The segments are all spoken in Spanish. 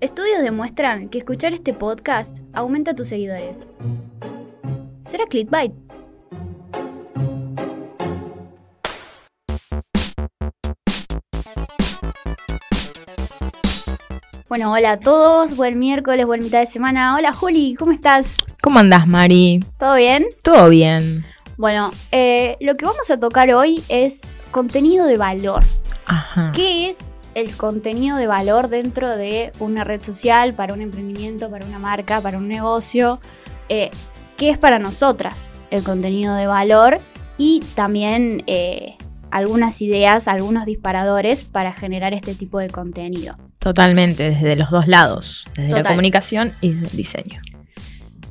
Estudios demuestran que escuchar este podcast aumenta tus seguidores. ¿Será clickbait? Bueno, hola a todos, buen miércoles, buen mitad de semana. Hola Juli, ¿cómo estás? ¿Cómo andás, Mari? ¿Todo bien? Todo bien. Bueno, eh, lo que vamos a tocar hoy es contenido de valor. Ajá. ¿Qué es el contenido de valor dentro de una red social, para un emprendimiento, para una marca, para un negocio? Eh, ¿Qué es para nosotras el contenido de valor? Y también eh, algunas ideas, algunos disparadores para generar este tipo de contenido. Totalmente, desde los dos lados, desde Total. la comunicación y desde el diseño.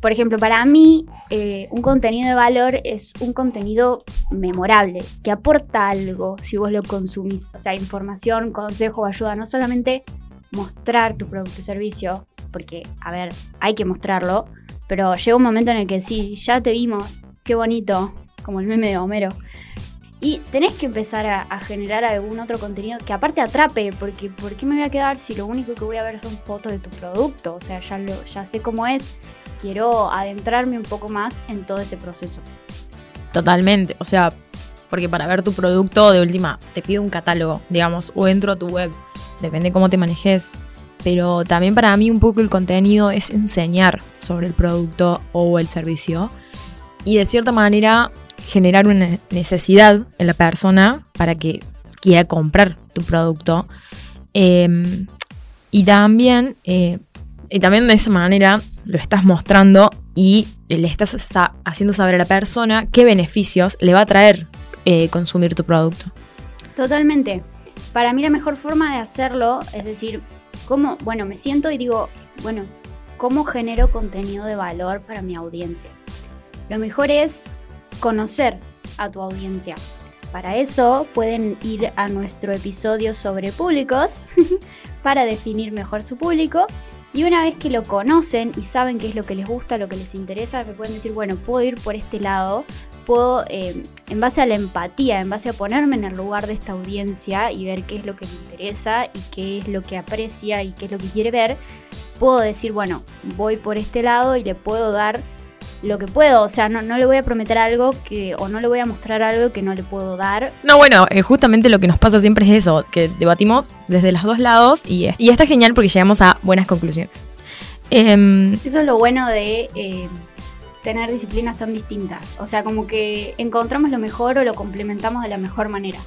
Por ejemplo, para mí, eh, un contenido de valor es un contenido memorable, que aporta algo si vos lo consumís. O sea, información, consejo, ayuda, no solamente mostrar tu producto o servicio, porque, a ver, hay que mostrarlo, pero llega un momento en el que sí, ya te vimos, qué bonito, como el meme de Homero. Y tenés que empezar a, generar algún otro contenido que aparte atrape, porque ¿por qué me voy a quedar si lo único que voy a ver son fotos de tu producto? O sea, ya, lo, ya sé cómo es, quiero adentrarme un poco más en todo ese proceso. Totalmente. O sea, porque para ver tu producto, de última, te pide un catálogo, digamos, o entro a tu web. Depende cómo te manejes. Pero también para mí un poco el contenido es enseñar sobre el producto o el servicio. Y de cierta manera generar una necesidad en la persona para que quiera comprar tu producto. Eh, y también, eh, y también de esa manera lo estás mostrando y le estás haciendo saber a la persona qué beneficios le va a traer eh, consumir tu producto. Totalmente. Para mí la mejor forma de hacerlo es decir, cómo, bueno, me siento y digo, bueno, ¿cómo genero contenido de valor para mi audiencia? Lo mejor es conocer a tu audiencia. Para eso pueden ir a nuestro episodio sobre públicos para definir mejor su público. Y una vez que lo conocen y saben qué es lo que les gusta, lo que les interesa, me pueden decir, bueno, puedo ir por este lado, puedo, eh, en base a la empatía, en base a ponerme en el lugar de esta audiencia y ver qué es lo que le interesa y qué es lo que aprecia y qué es lo que quiere ver, puedo decir, bueno, voy por este lado y le puedo dar lo que puedo. O sea, no, no le voy a prometer algo que, o no le voy a mostrar algo que no le puedo dar. No, bueno, eh, justamente lo que nos pasa siempre es eso, que debatimos desde los dos lados y, y está genial porque llegamos a buenas conclusiones. Em, Eso es lo bueno de eh, tener disciplinas tan distintas. O sea, como que encontramos lo mejor o lo complementamos de la mejor manera.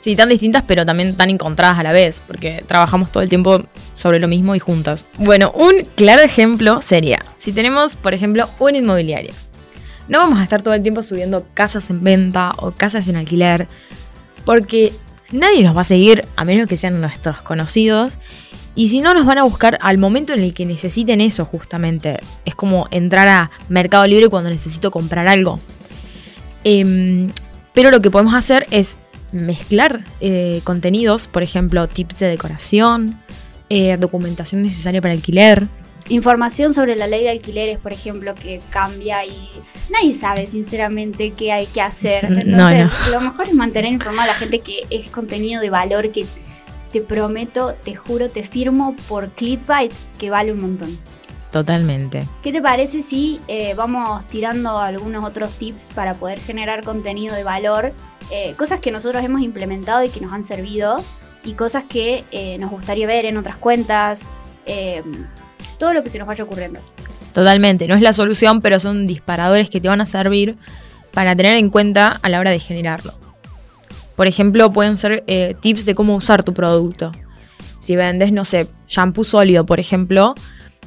Sí, tan distintas, pero también tan encontradas a la vez, porque trabajamos todo el tiempo sobre lo mismo y juntas. Bueno, un claro ejemplo sería, si tenemos, por ejemplo, una inmobiliaria. No vamos a estar todo el tiempo subiendo casas en venta o casas en alquiler, porque nadie nos va a seguir a menos que sean nuestros conocidos. Y si no, nos van a buscar al momento en el que necesiten eso, justamente. Es como entrar a Mercado Libre cuando necesito comprar algo. Em, pero lo que podemos hacer es mezclar eh, contenidos, por ejemplo, tips de decoración, eh, documentación necesaria para alquiler. Información sobre la ley de alquileres, por ejemplo, que cambia y nadie sabe sinceramente qué hay que hacer. Entonces, No, lo mejor es mantener informada a la gente que es contenido de valor que te prometo, te juro, te firmo por clickbait que vale un montón. Totalmente. ¿Qué te parece si eh, vamos tirando algunos otros tips para poder generar contenido de valor? Eh, cosas que nosotros hemos implementado y que nos han servido y cosas que eh, nos gustaría ver en otras cuentas. eh, todo lo que se nos vaya ocurriendo. Totalmente. No es la solución, pero son disparadores que te van a servir para tener en cuenta a la hora de generarlo. Por ejemplo, pueden ser eh, tips de cómo usar tu producto. Si vendes, no sé, shampoo sólido, por ejemplo,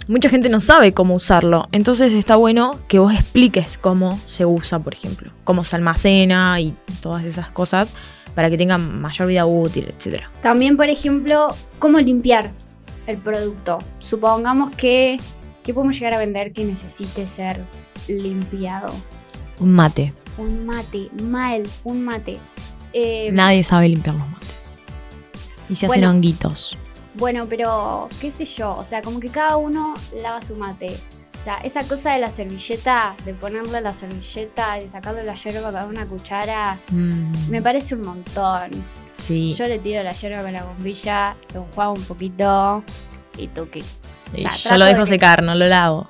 mucha gente no sabe cómo usarlo. Entonces está bueno que vos expliques cómo se usa, por ejemplo, cómo se almacena y todas esas cosas para que tengan mayor vida útil, etc. También, por ejemplo, cómo limpiar el producto. Supongamos que, que podemos llegar a vender que necesite ser limpiado. Un mate. Un mate, mal, un mate. Eh, Nadie sabe limpiar los mates. Y se hacen honguitos. Bueno, pero qué sé yo, o sea, como que cada uno lava su mate. O sea, esa cosa de la servilleta, de ponerle la servilleta, de sacarle la yerba con una cuchara, Mm, me parece un montón. sí. Yo le tiro la yerba con la bombilla, lo enjuago un poquito y. Y sea, yo lo de dejo que- secar, no lo lavo.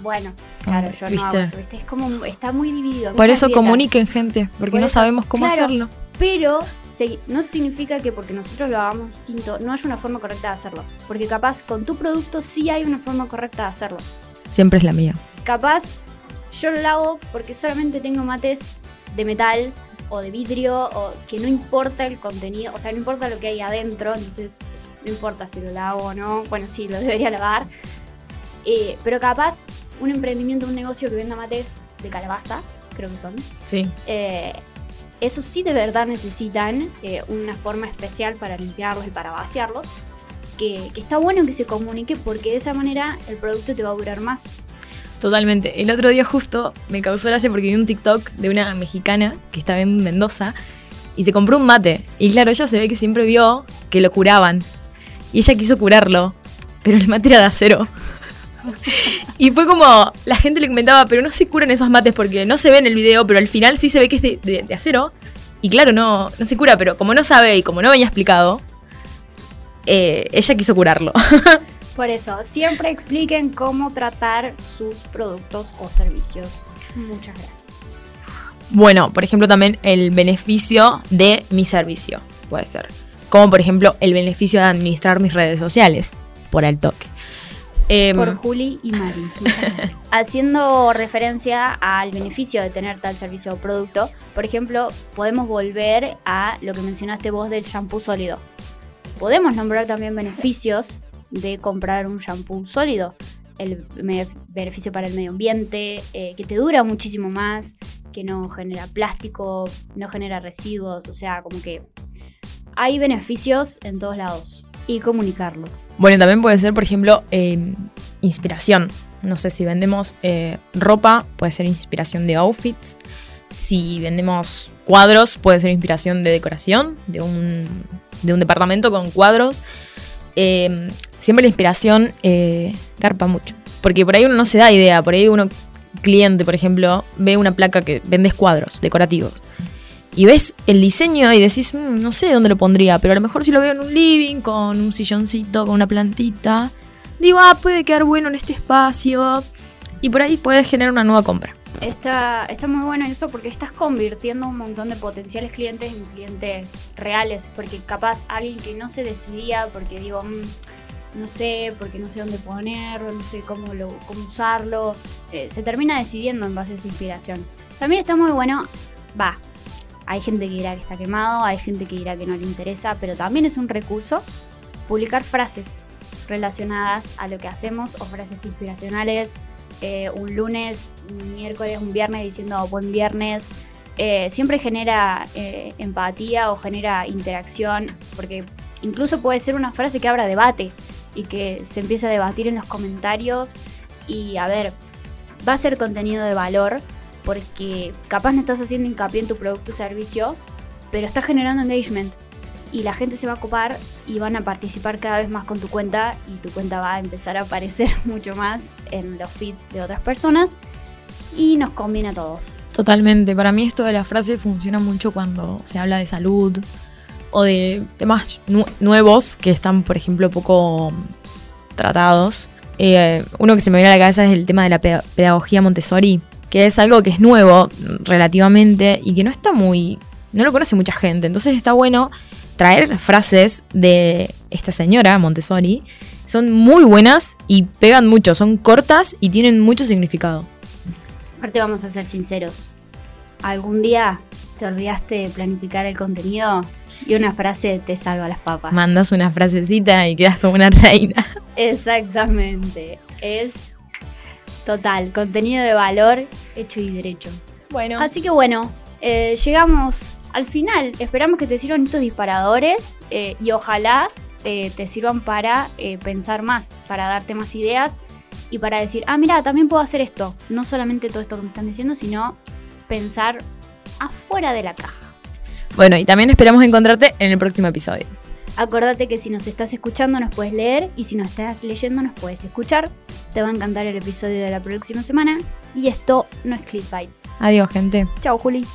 Bueno, claro, yo no ¿Viste? hago eso, ¿viste? Es como, está muy dividido. Por eso comuniquen, gente, porque Por no eso- sabemos cómo claro. hacerlo. Pero se- no significa que porque nosotros lo hagamos distinto, no haya una forma correcta de hacerlo. Porque capaz con tu producto sí hay una forma correcta de hacerlo. Siempre es la mía. Capaz yo lo hago porque solamente tengo mates de metal o de vidrio o que no importa el contenido, o sea, no importa lo que hay adentro, entonces no importa si lo lavo o no, bueno, sí, lo debería lavar. Eh, pero capaz un emprendimiento, un negocio que venda mates de calabaza, creo que son, Sí. eh, esos sí de verdad necesitan eh, una forma especial para limpiarlos y para vaciarlos. Que, que está bueno que se comunique porque de esa manera el producto te va a durar más. Totalmente. El otro día justo me causó gracia porque vi un TikTok de una mexicana que estaba en Mendoza y se compró un mate. Y claro, ella se ve que siempre vio que lo curaban. Y ella quiso curarlo, pero el mate era de acero. y fue como, la gente le comentaba, pero no se curan esos mates porque no se ve en el video, pero al final sí se ve que es de, de- de acero. Y claro, no, no se cura, pero como no sabe y como no venía explicado, eh, ella quiso curarlo. Por eso, siempre expliquen cómo tratar sus productos o servicios. Muchas gracias. Bueno, por ejemplo, también el beneficio de mi servicio, puede ser. Como por ejemplo el beneficio de administrar mis redes sociales, por el toque. Em, Por Juli y Mari. Haciendo referencia al beneficio de tener tal servicio o producto, por ejemplo, podemos volver a lo que mencionaste vos del shampoo sólido. Podemos nombrar también beneficios de comprar un shampoo sólido. El beneficio para el medio ambiente, eh, que te dura muchísimo más, que no genera plástico, no genera residuos, o sea, como que hay beneficios en todos lados. Y comunicarlos. Bueno, también puede ser, por ejemplo, em, inspiración. No sé, si vendemos eh, ropa, puede ser inspiración de outfits. Si vendemos cuadros, puede ser inspiración de decoración, de un, de un departamento con cuadros. Em, siempre la inspiración eh, garpa mucho. Porque por ahí uno no se da idea. Por ahí uno, cliente, por ejemplo, ve una placa que vendes cuadros decorativos. Y ves el diseño y decís, "Mm, no sé dónde lo pondría, pero a lo mejor si lo veo en un living, con un silloncito, con una plantita, digo, ah, puede quedar bueno en este espacio. Y por ahí puedes generar una nueva compra. Está, está muy bueno eso porque estás convirtiendo un montón de potenciales clientes en clientes reales. Porque capaz alguien que no se decidía porque digo, "Mm, no sé, porque no sé dónde ponerlo, no sé cómo, lo, cómo usarlo, eh, se termina decidiendo en base a esa inspiración. También está muy bueno, va, hay gente que dirá que está quemado, hay gente que dirá que no le interesa, pero también es un recurso publicar frases relacionadas a lo que hacemos o frases inspiracionales eh, un lunes, un miércoles, un viernes diciendo buen viernes. eh, siempre genera eh, empatía o genera interacción, porque incluso puede ser una frase que abra debate y que se empiece a debatir en los comentarios. Y a ver, va a ser contenido de valor, porque capaz no estás haciendo hincapié en tu producto o servicio, pero estás generando engagement. Y la gente se va a copar y van a participar cada vez más con tu cuenta y tu cuenta va a empezar a aparecer mucho más en los feeds de otras personas y nos conviene a todos. Totalmente. Para mí esto de la frase funciona mucho cuando se habla de salud o de temas nu- nuevos que están, por ejemplo, poco tratados. Eh, uno que se me viene a la cabeza es el tema de la peda- pedagogía Montessori, que es algo que es nuevo relativamente y que no está muy... no lo conoce mucha gente. Entonces está bueno traer frases de esta señora Montessori. Son muy buenas y pegan mucho, son cortas y tienen mucho significado. Aparte vamos a ser sinceros. ¿Algún día te olvidaste de planificar el contenido y una frase te salva las papas? Mandas una frasecita y quedas como una reina. Exactamente. Es total, contenido de valor hecho y derecho. Bueno, Así que bueno, eh, llegamos al final. Esperamos que te sirvan estos disparadores eh, y ojalá eh, te sirvan para eh, pensar más, para darte más ideas y para decir, ah, mira, también puedo hacer esto. No solamente todo esto que me están diciendo, sino pensar afuera de la caja. bueno, y también esperamos encontrarte en el próximo episodio. Acordate que si nos estás escuchando nos puedes leer y si nos estás leyendo nos puedes escuchar. Te va a encantar el episodio de la próxima semana y esto no es clickbait. Adiós, gente. Chao, Juli.